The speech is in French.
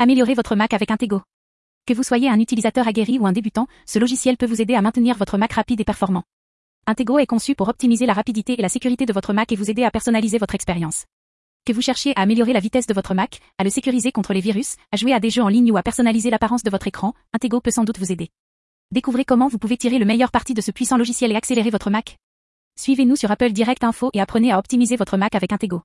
Améliorez votre Mac avec Intego. Que vous soyez un utilisateur aguerri ou un débutant, ce logiciel peut vous aider à maintenir votre Mac rapide et performant. Intego est conçu pour optimiser la rapidité et la sécurité de votre Mac et vous aider à personnaliser votre expérience. Que vous cherchiez à améliorer la vitesse de votre Mac, à le sécuriser contre les virus, à jouer à des jeux en ligne ou à personnaliser l'apparence de votre écran, Intego peut sans doute vous aider. Découvrez comment vous pouvez tirer le meilleur parti de ce puissant logiciel et accélérer votre Mac. Suivez-nous sur Apple Direct Info et apprenez à optimiser votre Mac avec Intego.